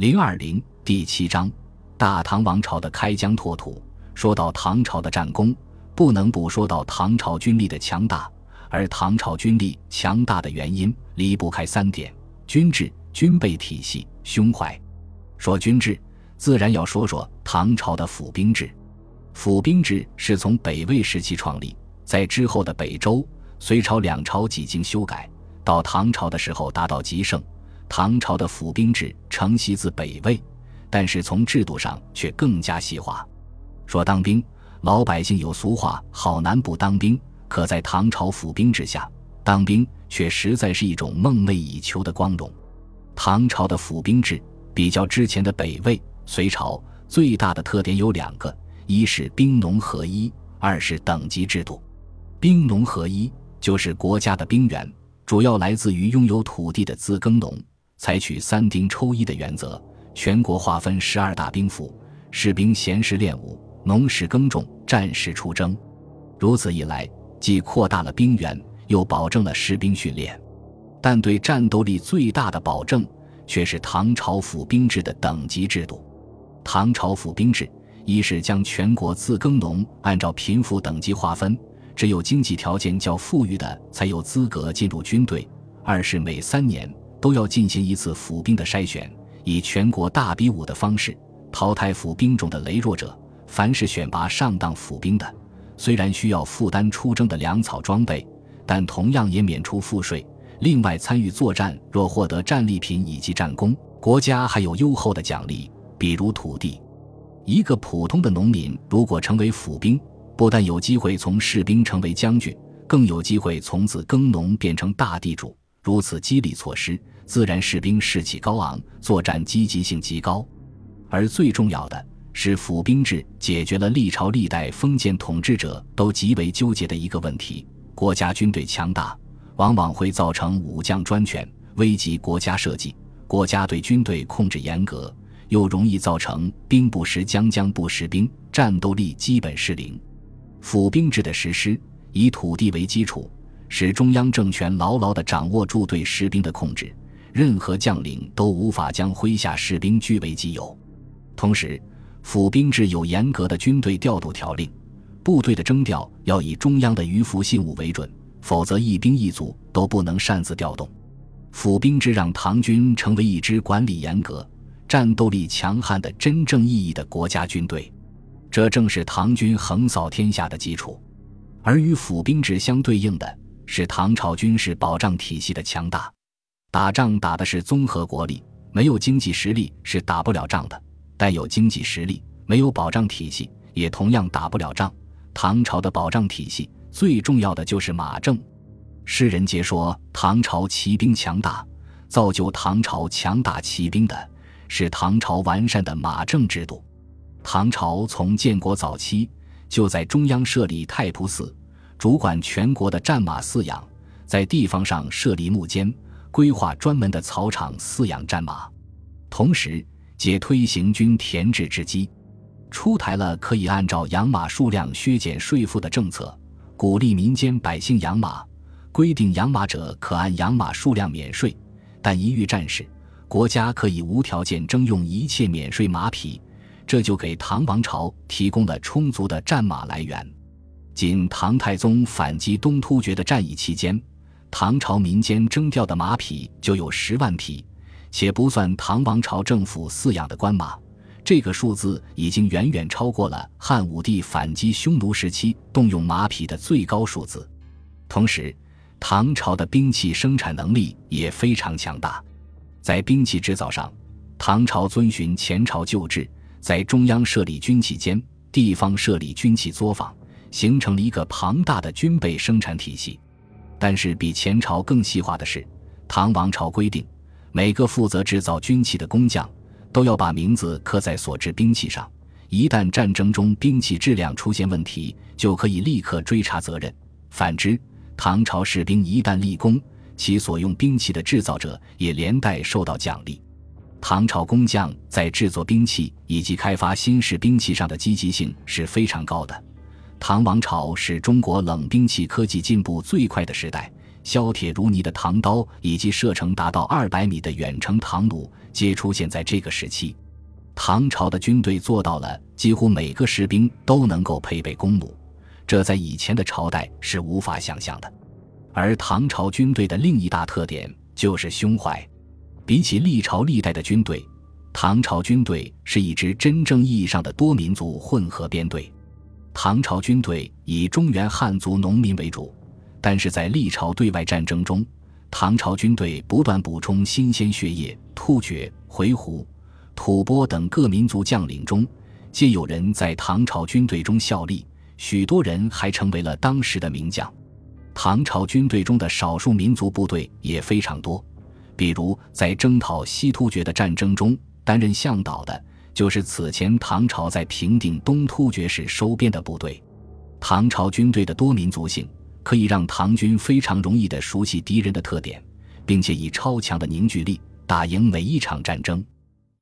零二零第七章，大唐王朝的开疆拓土。说到唐朝的战功，不能不说到唐朝军力的强大。而唐朝军力强大的原因离不开三点：军制、军备体系、胸怀。说军制，自然要说说唐朝的府兵制。府兵制是从北魏时期创立，在之后的北周、隋朝两朝几经修改，到唐朝的时候达到极盛。唐朝的府兵制承袭自北魏，但是从制度上却更加细化。说当兵，老百姓有俗话：“好男不当兵。”可在唐朝府兵制下，当兵却实在是一种梦寐以求的光荣。唐朝的府兵制比较之前的北魏、隋朝，最大的特点有两个：一是兵农合一，二是等级制度。兵农合一就是国家的兵源主要来自于拥有土地的自耕农。采取三丁抽一的原则，全国划分十二大兵府，士兵闲时练武，农时耕种，战时出征。如此一来，既扩大了兵源，又保证了士兵训练。但对战斗力最大的保证，却是唐朝府兵制的等级制度。唐朝府兵制，一是将全国自耕农按照贫富等级划分，只有经济条件较富裕的才有资格进入军队；二是每三年。都要进行一次府兵的筛选，以全国大比武的方式淘汰府兵中的羸弱者。凡是选拔上当府兵的，虽然需要负担出征的粮草装备，但同样也免除赋税。另外，参与作战若获得战利品以及战功，国家还有优厚的奖励，比如土地。一个普通的农民如果成为府兵，不但有机会从士兵成为将军，更有机会从此耕农变成大地主。如此激励措施，自然士兵士气高昂，作战积极性极高。而最重要的是，府兵制解决了历朝历代封建统治者都极为纠结的一个问题：国家军队强大，往往会造成武将专权，危及国家社稷；国家对军队控制严格，又容易造成兵不识将，将不识兵，战斗力基本失灵。府兵制的实施，以土地为基础。使中央政权牢牢地掌握住对士兵的控制，任何将领都无法将麾下士兵据为己有。同时，府兵制有严格的军队调度条令，部队的征调要以中央的余服信物为准，否则一兵一卒都不能擅自调动。府兵制让唐军成为一支管理严格、战斗力强悍的真正意义的国家军队，这正是唐军横扫天下的基础。而与府兵制相对应的。是唐朝军事保障体系的强大，打仗打的是综合国力，没有经济实力是打不了仗的。但有经济实力，没有保障体系，也同样打不了仗。唐朝的保障体系最重要的就是马政。世人皆说唐朝骑兵强大，造就唐朝强大骑兵的是唐朝完善的马政制度。唐朝从建国早期就在中央设立太仆寺。主管全国的战马饲养，在地方上设立牧监，规划专门的草场饲养战马，同时皆推行均田制之基，出台了可以按照养马数量削减税赋的政策，鼓励民间百姓养马，规定养马者可按养马数量免税，但一遇战事，国家可以无条件征用一切免税马匹，这就给唐王朝提供了充足的战马来源。仅唐太宗反击东突厥的战役期间，唐朝民间征调的马匹就有十万匹，且不算唐王朝政府饲养的官马，这个数字已经远远超过了汉武帝反击匈奴时期动用马匹的最高数字。同时，唐朝的兵器生产能力也非常强大，在兵器制造上，唐朝遵循前朝旧制，在中央设立军器监，地方设立军器作坊。形成了一个庞大的军备生产体系，但是比前朝更细化的是，唐王朝规定，每个负责制造军器的工匠都要把名字刻在所制兵器上，一旦战争中兵器质量出现问题，就可以立刻追查责任。反之，唐朝士兵一旦立功，其所用兵器的制造者也连带受到奖励。唐朝工匠在制作兵器以及开发新式兵器上的积极性是非常高的。唐王朝是中国冷兵器科技进步最快的时代，削铁如泥的唐刀，以及射程达到二百米的远程唐弩，皆出现在这个时期。唐朝的军队做到了几乎每个士兵都能够配备弓弩，这在以前的朝代是无法想象的。而唐朝军队的另一大特点就是胸怀。比起历朝历代的军队，唐朝军队是一支真正意义上的多民族混合编队。唐朝军队以中原汉族农民为主，但是在历朝对外战争中，唐朝军队不断补充新鲜血液，突厥、回鹘、吐蕃等各民族将领中，皆有人在唐朝军队中效力，许多人还成为了当时的名将。唐朝军队中的少数民族部队也非常多，比如在征讨西突厥的战争中，担任向导的。就是此前唐朝在平定东突厥时收编的部队，唐朝军队的多民族性可以让唐军非常容易地熟悉敌人的特点，并且以超强的凝聚力打赢每一场战争。